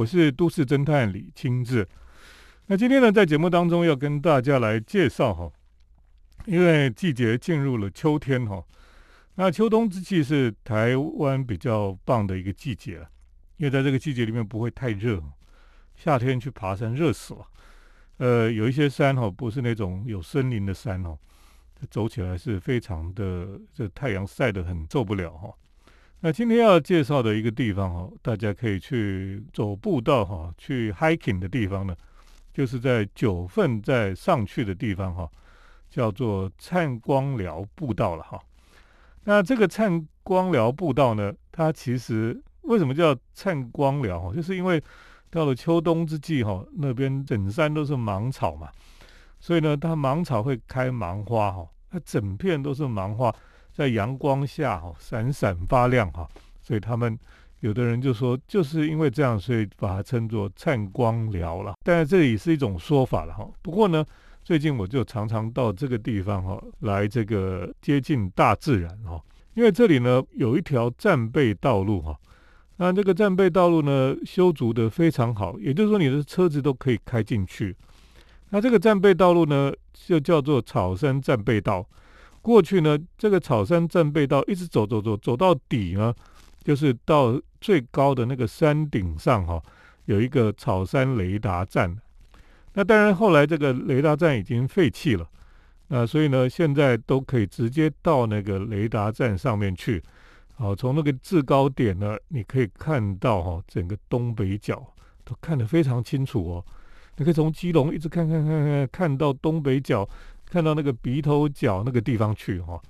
我是都市侦探李清志。那今天呢，在节目当中要跟大家来介绍哈，因为季节进入了秋天哈，那秋冬之际是台湾比较棒的一个季节，因为在这个季节里面不会太热，夏天去爬山热死了。呃，有一些山哈，不是那种有森林的山哦，走起来是非常的，这太阳晒得很受不了哈。那今天要介绍的一个地方哈，大家可以去走步道哈，去 hiking 的地方呢，就是在九份在上去的地方哈，叫做灿光寮步道了哈。那这个灿光寮步道呢，它其实为什么叫灿光寮哈？就是因为到了秋冬之际哈，那边整山都是芒草嘛，所以呢，它芒草会开芒花哈，它整片都是芒花。在阳光下哈，闪闪发亮哈，所以他们有的人就说，就是因为这样，所以把它称作灿光寮了。但是这里是一种说法了哈。不过呢，最近我就常常到这个地方哈，来这个接近大自然哈，因为这里呢有一条战备道路哈。那这个战备道路呢修筑的非常好，也就是说你的车子都可以开进去。那这个战备道路呢就叫做草山战备道。过去呢，这个草山战备道一直走走走走到底呢，就是到最高的那个山顶上哈，有一个草山雷达站。那当然后来这个雷达站已经废弃了，那所以呢，现在都可以直接到那个雷达站上面去。好，从那个制高点呢，你可以看到哈，整个东北角都看得非常清楚哦。你可以从基隆一直看看看看看到东北角。看到那个鼻头角那个地方去哈，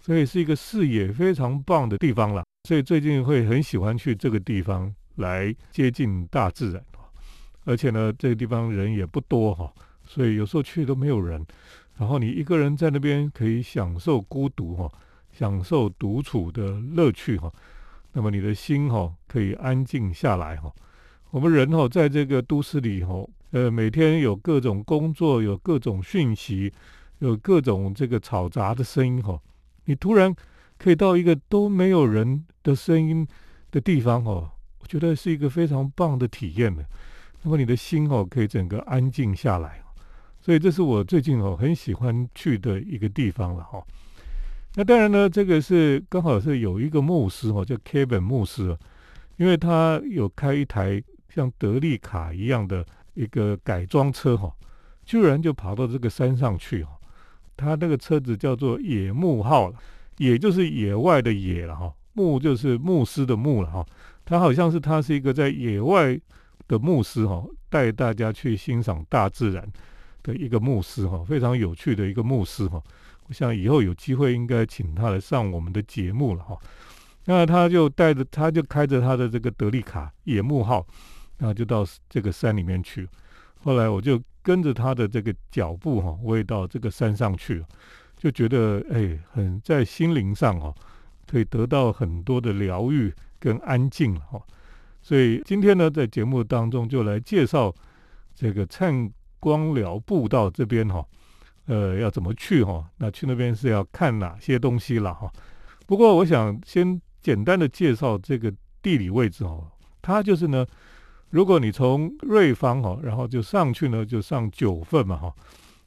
所以是一个视野非常棒的地方了。所以最近会很喜欢去这个地方来接近大自然而且呢，这个地方人也不多哈，所以有时候去都没有人。然后你一个人在那边可以享受孤独哈，享受独处的乐趣哈。那么你的心哈可以安静下来哈。我们人哈在这个都市里哈，呃，每天有各种工作，有各种讯息。有各种这个嘈杂的声音哈，你突然可以到一个都没有人的声音的地方哦，我觉得是一个非常棒的体验的。那么你的心哦可以整个安静下来，所以这是我最近哦很喜欢去的一个地方了哈。那当然呢，这个是刚好是有一个牧师哦，叫 Kevin 牧师，因为他有开一台像德利卡一样的一个改装车哈，居然就跑到这个山上去哈。他那个车子叫做野牧号了，野就是野外的野了哈，牧就是牧师的牧了哈。他好像是他是一个在野外的牧师哈，带大家去欣赏大自然的一个牧师哈，非常有趣的一个牧师哈。我想以后有机会应该请他来上我们的节目了哈。那他就带着，他就开着他的这个德利卡野牧号，那就到这个山里面去。后来我就。跟着他的这个脚步哈，我也到这个山上去了，就觉得哎，很在心灵上哈，可以得到很多的疗愈跟安静哈。所以今天呢，在节目当中就来介绍这个灿光寮步道这边哈，呃，要怎么去哈？那去那边是要看哪些东西了哈？不过我想先简单的介绍这个地理位置哈，它就是呢。如果你从瑞芳哈，然后就上去呢，就上九份嘛哈，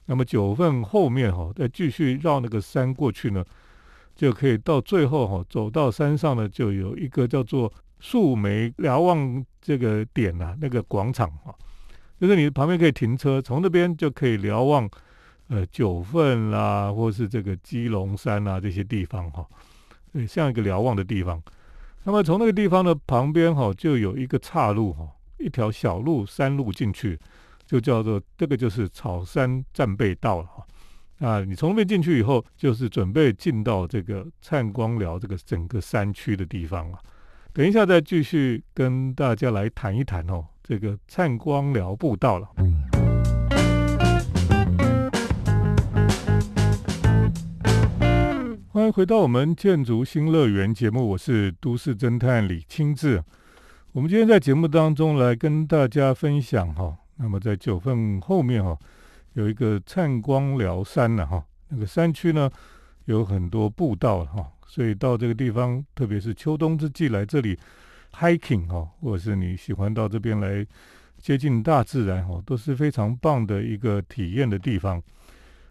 那么九份后面哈，再继续绕那个山过去呢，就可以到最后哈，走到山上呢，就有一个叫做树莓瞭望这个点呐，那个广场啊，就是你旁边可以停车，从那边就可以瞭望呃九份啦，或是这个基隆山啊这些地方哈，对，像一个瞭望的地方。那么从那个地方的旁边哈，就有一个岔路哈。一条小路山路进去，就叫做这个就是草山战备道了哈。啊，你从那边进去以后，就是准备进到这个灿光寮这个整个山区的地方了。等一下再继续跟大家来谈一谈哦，这个灿光寮步道了。欢迎回到我们建筑新乐园节目，我是都市侦探李清志。我们今天在节目当中来跟大家分享哈，那么在九份后面哈有一个灿光寮山呢哈，那个山区呢有很多步道哈，所以到这个地方，特别是秋冬之际来这里 hiking 哈，或者是你喜欢到这边来接近大自然哈，都是非常棒的一个体验的地方。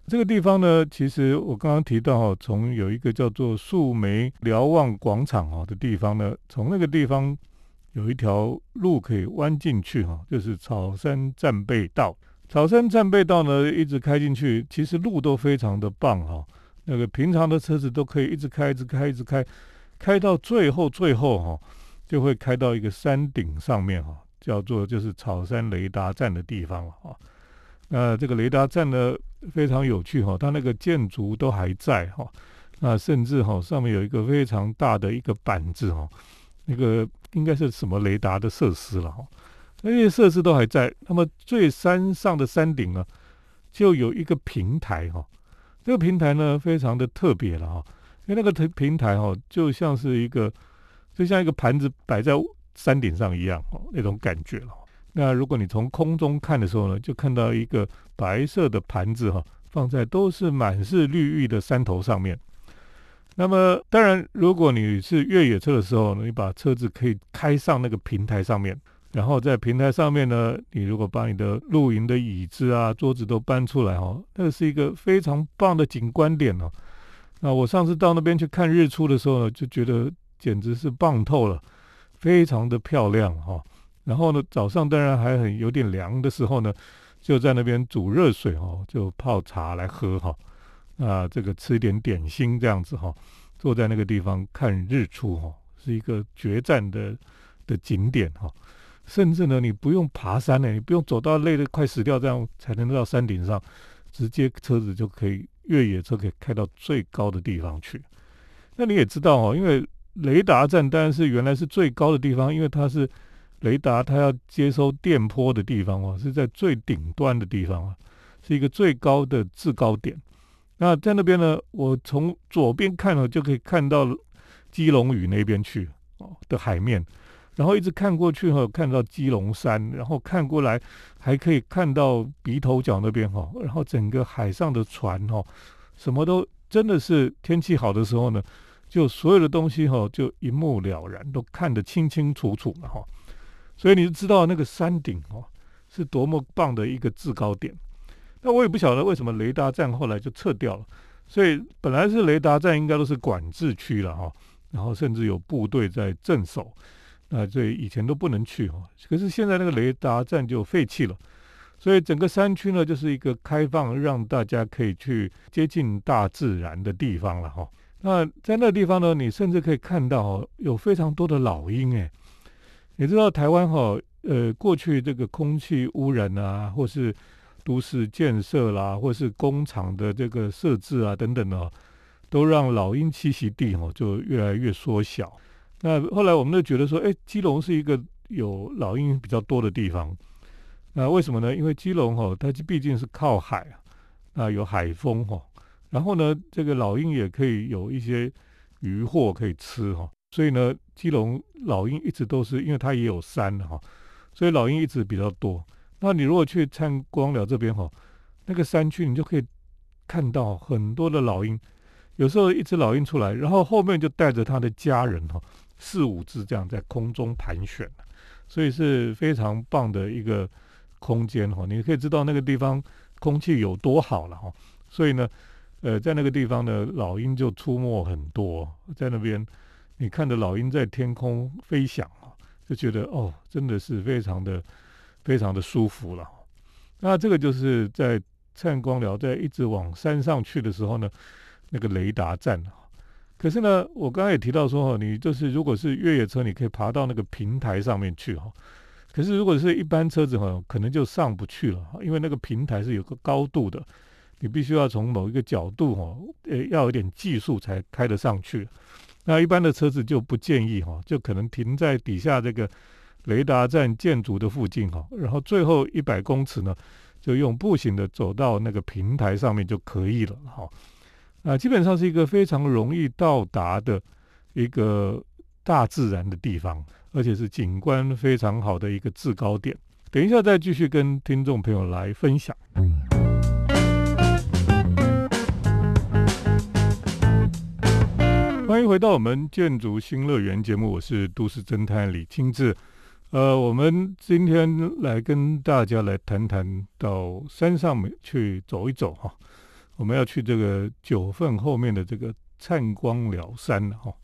这个地方呢，其实我刚刚提到哈，从有一个叫做树梅瞭望广场哈的地方呢，从那个地方有一条路可以弯进去哈，就是草山战备道。草山战备道呢，一直开进去，其实路都非常的棒哈。那个平常的车子都可以一直开，一直开，一直开，开到最后，最后哈，就会开到一个山顶上面哈，叫做就是草山雷达站的地方了哈。那这个雷达站呢？非常有趣哈，它那个建筑都还在哈，那甚至哈上面有一个非常大的一个板子哈，那个应该是什么雷达的设施了哈，那些设施都还在。那么最山上的山顶呢，就有一个平台哈，这个平台呢非常的特别了哈，因为那个平平台哈就像是一个就像一个盘子摆在山顶上一样哦，那种感觉了。那如果你从空中看的时候呢，就看到一个白色的盘子哈，放在都是满是绿意的山头上面。那么当然，如果你是越野车的时候呢，你把车子可以开上那个平台上面，然后在平台上面呢，你如果把你的露营的椅子啊、桌子都搬出来哈，那个是一个非常棒的景观点哦。那我上次到那边去看日出的时候呢，就觉得简直是棒透了，非常的漂亮哈。然后呢，早上当然还很有点凉的时候呢，就在那边煮热水哦，就泡茶来喝哈。啊，这个吃一点点心这样子哈，坐在那个地方看日出哈，是一个决战的的景点哈。甚至呢，你不用爬山呢，你不用走到累得快死掉这样才能到山顶上，直接车子就可以越野车可以开到最高的地方去。那你也知道哦，因为雷达站当然是原来是最高的地方，因为它是。雷达它要接收电波的地方哦，是在最顶端的地方啊，是一个最高的制高点。那在那边呢，我从左边看呢，就可以看到基隆屿那边去哦的海面，然后一直看过去哈，看到基隆山，然后看过来还可以看到鼻头角那边哈，然后整个海上的船哈，什么都真的是天气好的时候呢，就所有的东西哈，就一目了然，都看得清清楚楚了哈。所以你就知道那个山顶哦，是多么棒的一个制高点。那我也不晓得为什么雷达站后来就撤掉了。所以本来是雷达站应该都是管制区了哈，然后甚至有部队在镇守，那所以以前都不能去哈。可是现在那个雷达站就废弃了，所以整个山区呢就是一个开放，让大家可以去接近大自然的地方了哈。那在那个地方呢，你甚至可以看到有非常多的老鹰哎。你知道台湾哈，呃，过去这个空气污染啊，或是都市建设啦，或是工厂的这个设置啊等等呢，都让老鹰栖息地哈就越来越缩小。那后来我们就觉得说，哎，基隆是一个有老鹰比较多的地方。那为什么呢？因为基隆哈，它毕竟是靠海啊，那有海风哈，然后呢，这个老鹰也可以有一些渔获可以吃哈。所以呢，基隆老鹰一直都是，因为它也有山哈，所以老鹰一直比较多。那你如果去参观了这边哈，那个山区你就可以看到很多的老鹰，有时候一只老鹰出来，然后后面就带着它的家人哈，四五只这样在空中盘旋，所以是非常棒的一个空间哈。你可以知道那个地方空气有多好了哈。所以呢，呃，在那个地方呢，老鹰就出没很多，在那边。你看着老鹰在天空飞翔啊，就觉得哦，真的是非常的、非常的舒服了。那这个就是在灿光寮在一直往山上去的时候呢，那个雷达站。可是呢，我刚刚也提到说哈，你就是如果是越野车，你可以爬到那个平台上面去哈。可是如果是一般车子哈，可能就上不去了，因为那个平台是有个高度的，你必须要从某一个角度哈，呃，要有点技术才开得上去。那一般的车子就不建议哈，就可能停在底下这个雷达站建筑的附近哈，然后最后一百公尺呢，就用步行的走到那个平台上面就可以了哈。啊，基本上是一个非常容易到达的一个大自然的地方，而且是景观非常好的一个制高点。等一下再继续跟听众朋友来分享。欢迎回到我们建筑新乐园节目，我是都市侦探李清志。呃，我们今天来跟大家来谈谈到山上面去走一走哈。我们要去这个九份后面的这个灿光寮山哈。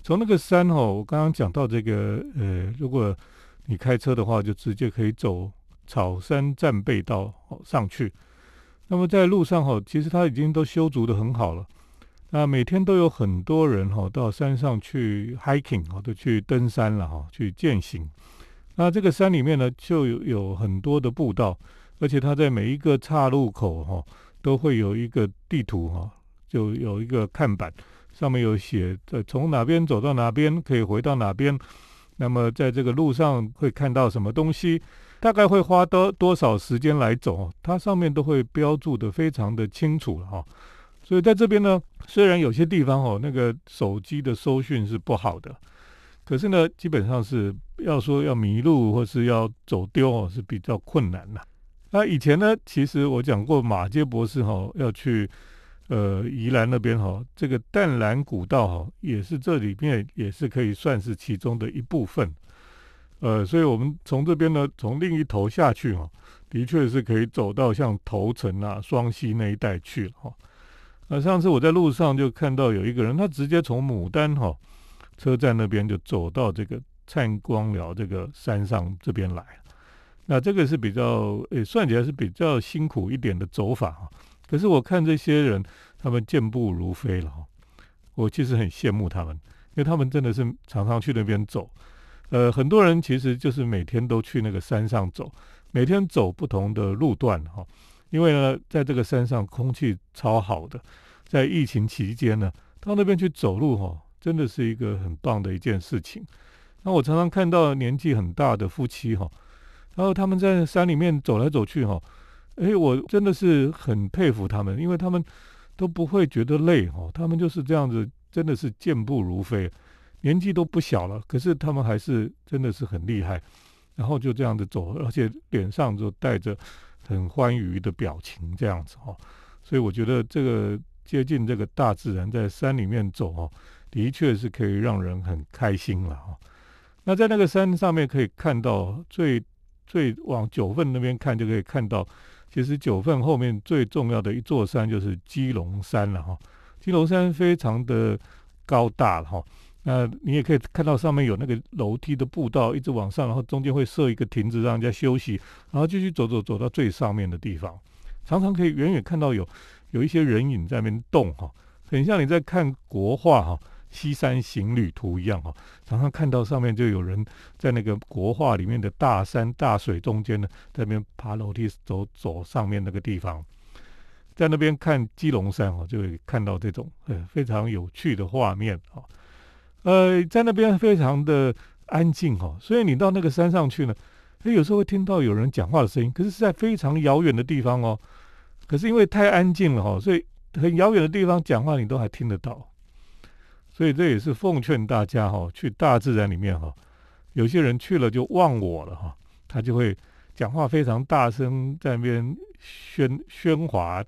从那个山哈，我刚刚讲到这个呃，如果你开车的话，就直接可以走草山战备道哦上去。那么在路上哈，其实它已经都修筑的很好了。那每天都有很多人哈到山上去 hiking 哈，都去登山了哈，去践行。那这个山里面呢，就有有很多的步道，而且它在每一个岔路口哈，都会有一个地图哈，就有一个看板，上面有写在从哪边走到哪边，可以回到哪边。那么在这个路上会看到什么东西，大概会花多多少时间来走，它上面都会标注的非常的清楚了哈。所以在这边呢，虽然有些地方哦，那个手机的收讯是不好的，可是呢，基本上是要说要迷路或是要走丢哦，是比较困难的。那以前呢，其实我讲过，马街博士哈要去呃宜兰那边哈，这个淡蓝古道哈，也是这里面也是可以算是其中的一部分。呃，所以我们从这边呢，从另一头下去哈，的确是可以走到像头城啊、双溪那一带去了哈。那上次我在路上就看到有一个人，他直接从牡丹哈车站那边就走到这个灿光寮这个山上这边来。那这个是比较诶，算起来是比较辛苦一点的走法啊。可是我看这些人，他们健步如飞了哈。我其实很羡慕他们，因为他们真的是常常去那边走。呃，很多人其实就是每天都去那个山上走，每天走不同的路段哈。因为呢，在这个山上空气超好的，在疫情期间呢，到那边去走路哈，真的是一个很棒的一件事情。那我常常看到年纪很大的夫妻哈，然后他们在山里面走来走去哈，哎，我真的是很佩服他们，因为他们都不会觉得累哈，他们就是这样子，真的是健步如飞，年纪都不小了，可是他们还是真的是很厉害，然后就这样子走，而且脸上就带着。很欢愉的表情，这样子哈，所以我觉得这个接近这个大自然，在山里面走哦，的确是可以让人很开心了哈。那在那个山上面可以看到最最往九份那边看就可以看到，其实九份后面最重要的一座山就是基隆山了哈。基隆山非常的高大了哈。那你也可以看到上面有那个楼梯的步道，一直往上，然后中间会设一个亭子让人家休息，然后继续走走走到最上面的地方，常常可以远远看到有有一些人影在那边动哈，很像你在看国画哈《西山行旅图》一样哈，常常看到上面就有人在那个国画里面的大山大水中间呢，在那边爬楼梯走走上面那个地方，在那边看基隆山哦，就会看到这种呃非常有趣的画面哦。呃，在那边非常的安静哈，所以你到那个山上去呢，哎，有时候会听到有人讲话的声音，可是是在非常遥远的地方哦。可是因为太安静了哈，所以很遥远的地方讲话你都还听得到。所以这也是奉劝大家哈，去大自然里面哈，有些人去了就忘我了哈，他就会讲话非常大声，在那边喧喧哗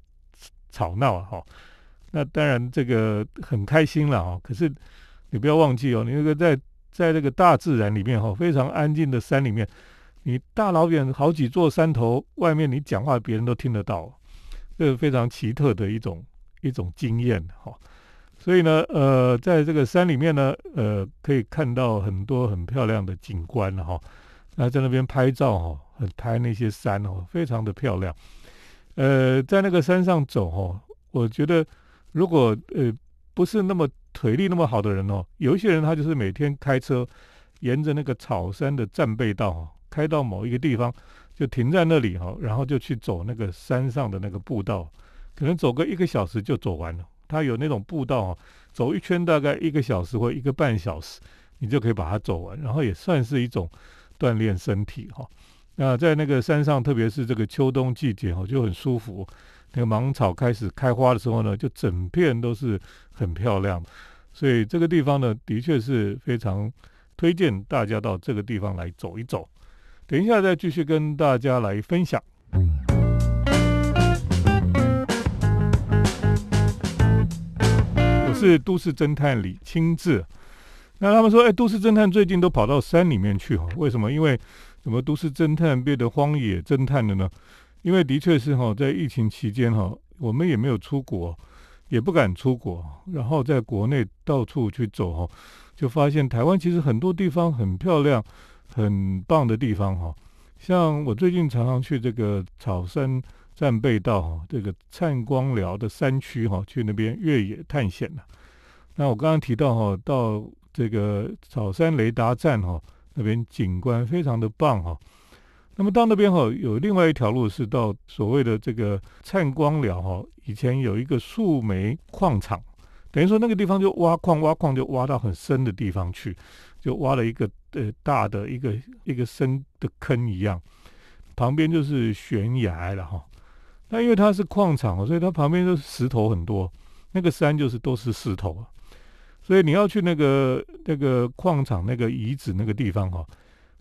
吵闹哈。那当然这个很开心了哈，可是。你不要忘记哦，你那个在在这个大自然里面哈，非常安静的山里面，你大老远好几座山头外面，你讲话别人都听得到，这是非常奇特的一种一种经验哈。所以呢，呃，在这个山里面呢，呃，可以看到很多很漂亮的景观哈。那在那边拍照哈，很拍那些山哦，非常的漂亮。呃，在那个山上走哦，我觉得如果呃不是那么。腿力那么好的人哦，有一些人他就是每天开车，沿着那个草山的战备道开到某一个地方，就停在那里哈，然后就去走那个山上的那个步道，可能走个一个小时就走完了。它有那种步道啊，走一圈大概一个小时或一个半小时，你就可以把它走完，然后也算是一种锻炼身体哈。那在那个山上，特别是这个秋冬季节哈，就很舒服。那个芒草开始开花的时候呢，就整片都是很漂亮，所以这个地方呢，的确是非常推荐大家到这个地方来走一走。等一下再继续跟大家来分享。是都市侦探李清志。那他们说，哎，都市侦探最近都跑到山里面去哈？为什么？因为什么？都市侦探变得荒野侦探了呢？因为的确是哈，在疫情期间哈，我们也没有出国，也不敢出国，然后在国内到处去走哈，就发现台湾其实很多地方很漂亮、很棒的地方哈。像我最近常常去这个草山战备道哈，这个灿光寮的山区哈，去那边越野探险了。那我刚刚提到哈，到这个草山雷达站哈，那边景观非常的棒哈。那么到那边哈，有另外一条路是到所谓的这个灿光寮哈，以前有一个树煤矿场，等于说那个地方就挖矿挖矿就挖到很深的地方去，就挖了一个呃大的一个一个深的坑一样，旁边就是悬崖了哈。那因为它是矿场，所以它旁边都是石头很多，那个山就是都是石头啊。所以你要去那个那个矿场那个遗址那个地方哈，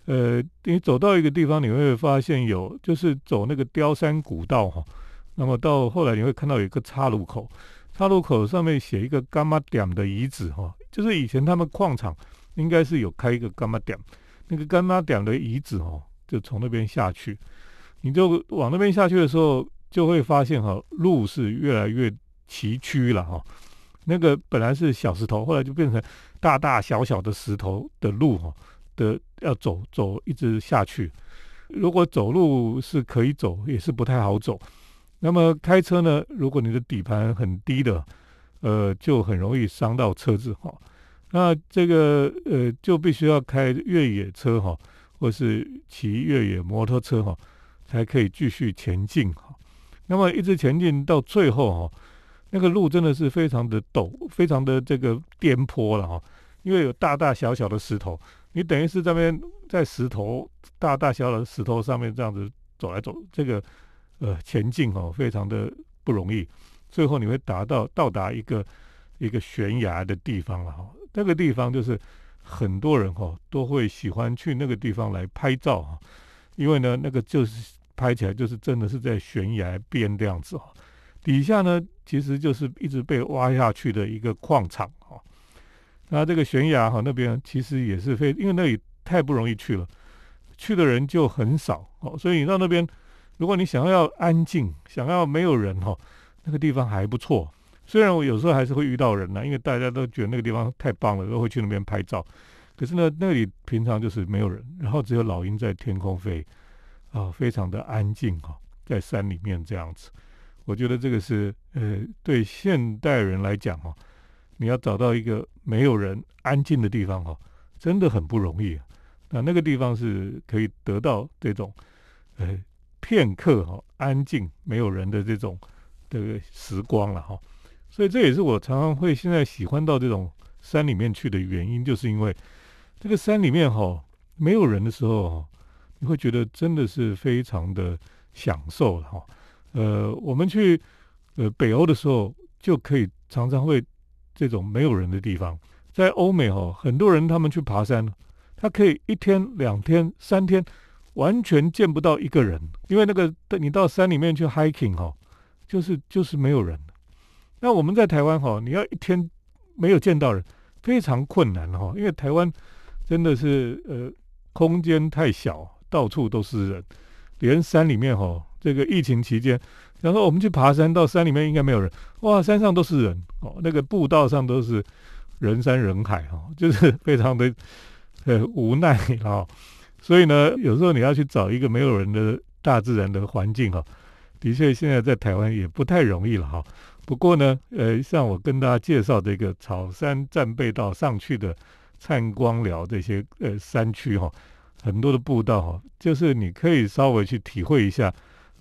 呃，你走到一个地方，你会发现有就是走那个雕山古道哈，那么到后来你会看到有一个岔路口，岔路口上面写一个伽马点的遗址哈，就是以前他们矿场应该是有开一个伽马点，那个伽马点的遗址哦，就从那边下去，你就往那边下去的时候，就会发现哈，路是越来越崎岖了哈。那个本来是小石头，后来就变成大大小小的石头的路哈的要走走一直下去。如果走路是可以走，也是不太好走。那么开车呢？如果你的底盘很低的，呃，就很容易伤到车子哈。那这个呃，就必须要开越野车哈，或是骑越野摩托车哈，才可以继续前进哈。那么一直前进到最后哈。那个路真的是非常的陡，非常的这个颠簸了哈，因为有大大小小的石头，你等于是这边在石头大大小小的石头上面这样子走来走，这个呃前进哦，非常的不容易。最后你会达到到达一个一个悬崖的地方了哈，那个地方就是很多人哈都会喜欢去那个地方来拍照哈，因为呢那个就是拍起来就是真的是在悬崖边这样子哈。底下呢，其实就是一直被挖下去的一个矿场哈。那这个悬崖哈那边其实也是非，因为那里太不容易去了，去的人就很少哦。所以你到那边，如果你想要安静，想要没有人哈，那个地方还不错。虽然我有时候还是会遇到人呢，因为大家都觉得那个地方太棒了，都会去那边拍照。可是呢，那里平常就是没有人，然后只有老鹰在天空飞，啊，非常的安静哈，在山里面这样子。我觉得这个是呃，对现代人来讲哈，你要找到一个没有人、安静的地方哈，真的很不容易。啊那那个地方是可以得到这种呃片刻哈安静没有人的这种这个时光了哈。所以这也是我常常会现在喜欢到这种山里面去的原因，就是因为这个山里面哈没有人的时候，你会觉得真的是非常的享受哈。呃，我们去呃北欧的时候，就可以常常会这种没有人的地方，在欧美哈，很多人他们去爬山，他可以一天、两天、三天完全见不到一个人，因为那个你到山里面去 hiking 哈，就是就是没有人。那我们在台湾哈，你要一天没有见到人，非常困难哈，因为台湾真的是呃空间太小，到处都是人，连山里面哈。这个疫情期间，然后我们去爬山，到山里面应该没有人，哇，山上都是人哦，那个步道上都是人山人海哈，就是非常的 呃无奈哈。所以呢，有时候你要去找一个没有人的大自然的环境哈，的确现在在台湾也不太容易了哈。不过呢，呃，像我跟大家介绍这个草山战备道上去的灿光寮这些呃山区哈，很多的步道哈，就是你可以稍微去体会一下。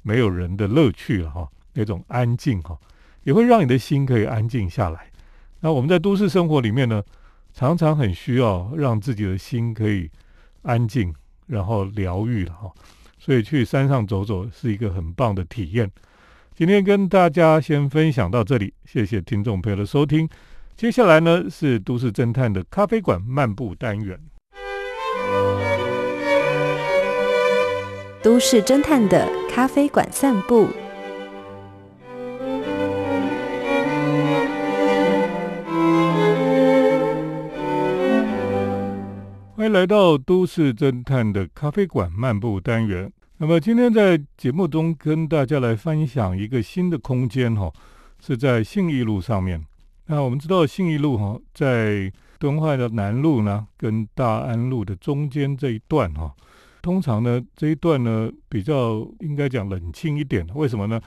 没有人的乐趣了哈，那种安静哈，也会让你的心可以安静下来。那我们在都市生活里面呢，常常很需要让自己的心可以安静，然后疗愈了哈。所以去山上走走是一个很棒的体验。今天跟大家先分享到这里，谢谢听众朋友的收听。接下来呢是都市侦探的咖啡馆漫步单元。都市侦探的咖啡馆散步。欢迎来到都市侦探的咖啡馆漫步单元。那么今天在节目中跟大家来分享一个新的空间哈是在信义路上面。那我们知道信义路哈在敦化的南路呢跟大安路的中间这一段哈通常呢这一段呢比较应该讲冷清一点。为什么呢？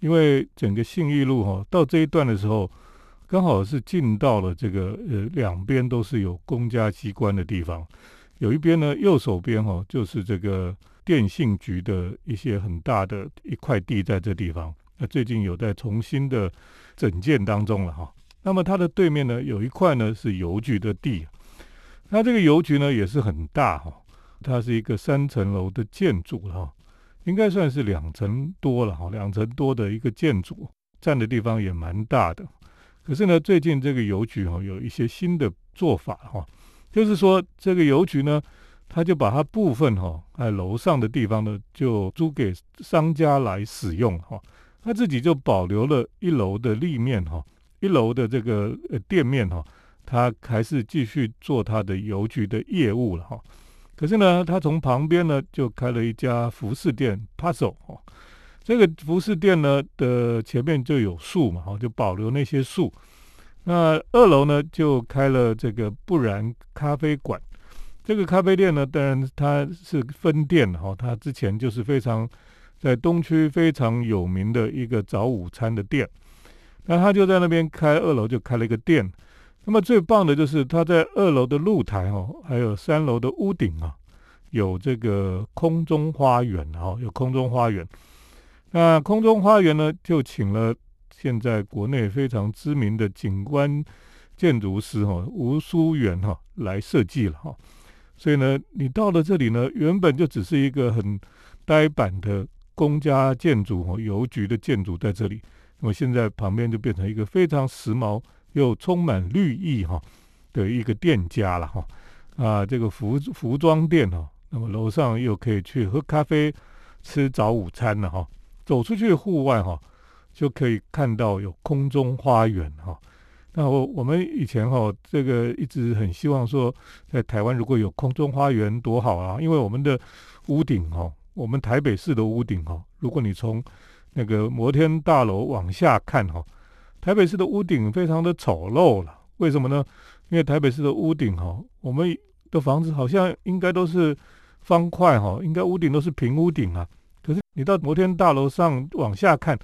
因为整个信义路哈到这一段的时候。刚好是进到了这个呃两边都是有公家机关的地方，有一边呢右手边哈就是这个电信局的一些很大的一块地在这地方，那最近有在重新的整建当中了哈。那么它的对面呢有一块呢是邮局的地，那这个邮局呢也是很大哈，它是一个三层楼的建筑哈，应该算是两层多了哈，两层多的一个建筑，占的地方也蛮大的。可是呢，最近这个邮局哈有一些新的做法哈，就是说这个邮局呢，他就把它部分哈在楼上的地方呢就租给商家来使用哈，他自己就保留了一楼的立面哈，一楼的这个店面哈，他还是继续做他的邮局的业务了哈。可是呢，他从旁边呢就开了一家服饰店 Puzzle 哈。这个服饰店呢的前面就有树嘛，哈，就保留那些树。那二楼呢就开了这个不然咖啡馆。这个咖啡店呢，当然它是分店哈，它之前就是非常在东区非常有名的一个早午餐的店。那他就在那边开二楼就开了一个店。那么最棒的就是它在二楼的露台哦，还有三楼的屋顶啊，有这个空中花园哈，有空中花园。那空中花园呢，就请了现在国内非常知名的景观建筑师哈吴淑元哈来设计了哈，所以呢，你到了这里呢，原本就只是一个很呆板的公家建筑哈，邮局的建筑在这里，那么现在旁边就变成一个非常时髦又充满绿意哈的一个店家了哈啊，这个服服装店哈，那么楼上又可以去喝咖啡、吃早午餐了哈。走出去户外哈，就可以看到有空中花园哈。那我我们以前哈，这个一直很希望说，在台湾如果有空中花园多好啊！因为我们的屋顶哈，我们台北市的屋顶哈，如果你从那个摩天大楼往下看哈，台北市的屋顶非常的丑陋了。为什么呢？因为台北市的屋顶哈，我们的房子好像应该都是方块哈，应该屋顶都是平屋顶啊。可是你到摩天大楼上往下看，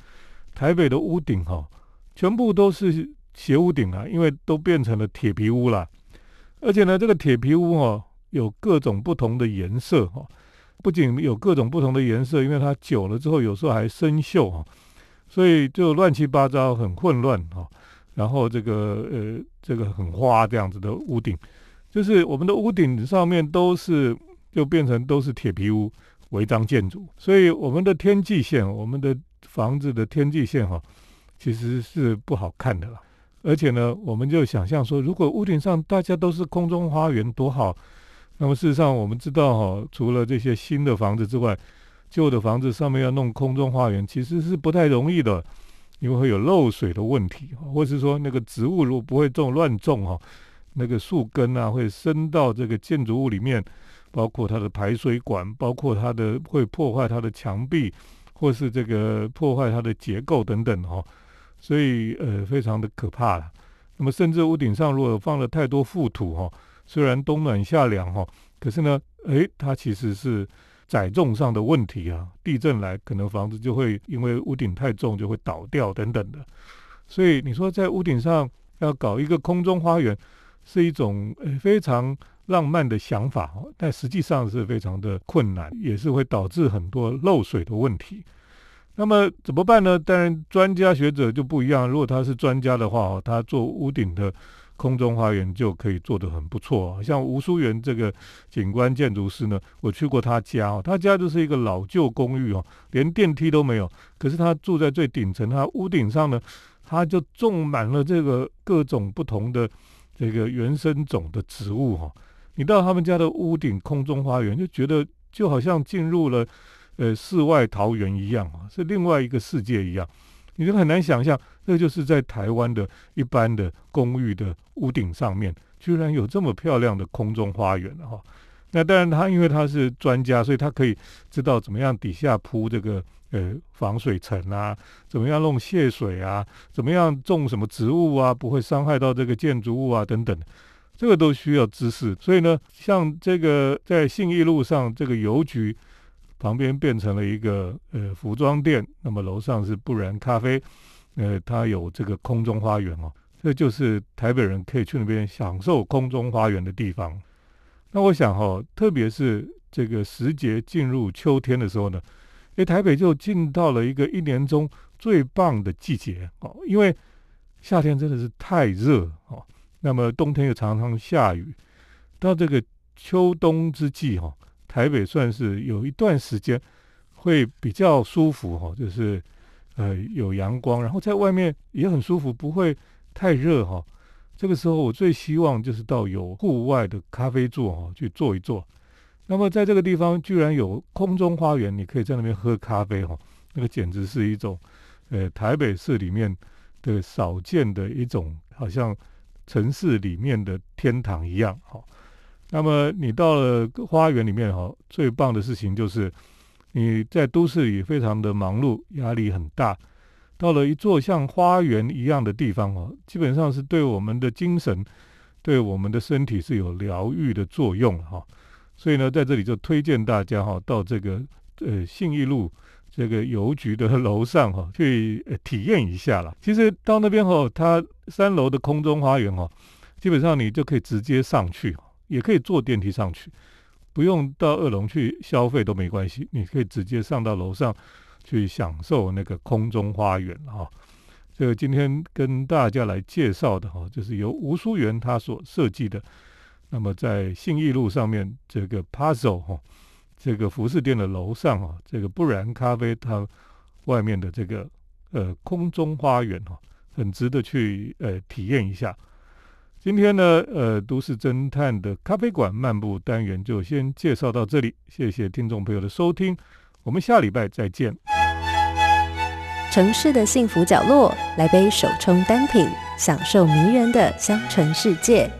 台北的屋顶哈，全部都是斜屋顶啊，因为都变成了铁皮屋了。而且呢，这个铁皮屋哦，有各种不同的颜色哈，不仅有各种不同的颜色，因为它久了之后有时候还生锈哈，所以就乱七八糟，很混乱哈。然后这个呃，这个很花这样子的屋顶，就是我们的屋顶上面都是就变成都是铁皮屋。违章建筑，所以我们的天际线，我们的房子的天际线哈，其实是不好看的了。而且呢，我们就想象说，如果屋顶上大家都是空中花园多好。那么事实上，我们知道哈，除了这些新的房子之外，旧的房子上面要弄空中花园，其实是不太容易的，因为会有漏水的问题，或是说那个植物如果不会种乱种哈，那个树根啊会伸到这个建筑物里面。包括它的排水管，包括它的会破坏它的墙壁，或是这个破坏它的结构等等哈，所以呃非常的可怕了。那么甚至屋顶上如果放了太多覆土哈，虽然冬暖夏凉哈，可是呢，诶，它其实是载重上的问题啊。地震来可能房子就会因为屋顶太重就会倒掉等等的。所以你说在屋顶上要搞一个空中花园，是一种非常。浪漫的想法但实际上是非常的困难，也是会导致很多漏水的问题。那么怎么办呢？当然，专家学者就不一样。如果他是专家的话，他做屋顶的空中花园就可以做得很不错。像吴淑元这个景观建筑师呢，我去过他家哦，他家就是一个老旧公寓哦，连电梯都没有。可是他住在最顶层，他屋顶上呢，他就种满了这个各种不同的这个原生种的植物哈。你到他们家的屋顶空中花园，就觉得就好像进入了呃世外桃源一样啊，是另外一个世界一样，你就很难想象，那就是在台湾的一般的公寓的屋顶上面，居然有这么漂亮的空中花园哈。那当然他因为他是专家，所以他可以知道怎么样底下铺这个呃防水层啊，怎么样弄泄水啊，怎么样种什么植物啊，不会伤害到这个建筑物啊等等。这个都需要知识，所以呢，像这个在信义路上这个邮局旁边变成了一个呃服装店，那么楼上是不然咖啡，呃，它有这个空中花园哦，这就是台北人可以去那边享受空中花园的地方。那我想哈，特别是这个时节进入秋天的时候呢，诶，台北就进到了一个一年中最棒的季节哦，因为夏天真的是太热哦。那么冬天又常常下雨，到这个秋冬之际哈，台北算是有一段时间会比较舒服哈，就是呃有阳光，然后在外面也很舒服，不会太热哈。这个时候我最希望就是到有户外的咖啡座哈去坐一坐。那么在这个地方居然有空中花园，你可以在那边喝咖啡哈，那个简直是一种呃台北市里面的少见的一种好像。城市里面的天堂一样，哈。那么你到了花园里面，哈，最棒的事情就是你在都市里非常的忙碌，压力很大。到了一座像花园一样的地方，哦，基本上是对我们的精神、对我们的身体是有疗愈的作用，哈。所以呢，在这里就推荐大家，哈，到这个呃信义路。这个邮局的楼上哈，去呃体验一下了。其实到那边哈，它三楼的空中花园哦，基本上你就可以直接上去，也可以坐电梯上去，不用到二楼去消费都没关系。你可以直接上到楼上去享受那个空中花园哈。这个今天跟大家来介绍的哈，就是由吴淑媛他所设计的。那么在信义路上面这个 Puzzle 哈。这个服饰店的楼上啊，这个不然咖啡它外面的这个呃空中花园哈，很值得去呃体验一下。今天呢，呃，都市侦探的咖啡馆漫步单元就先介绍到这里，谢谢听众朋友的收听，我们下礼拜再见。城市的幸福角落，来杯手冲单品，享受迷人的香醇世界。